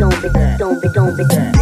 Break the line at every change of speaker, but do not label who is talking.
don't be, don't be, don't be.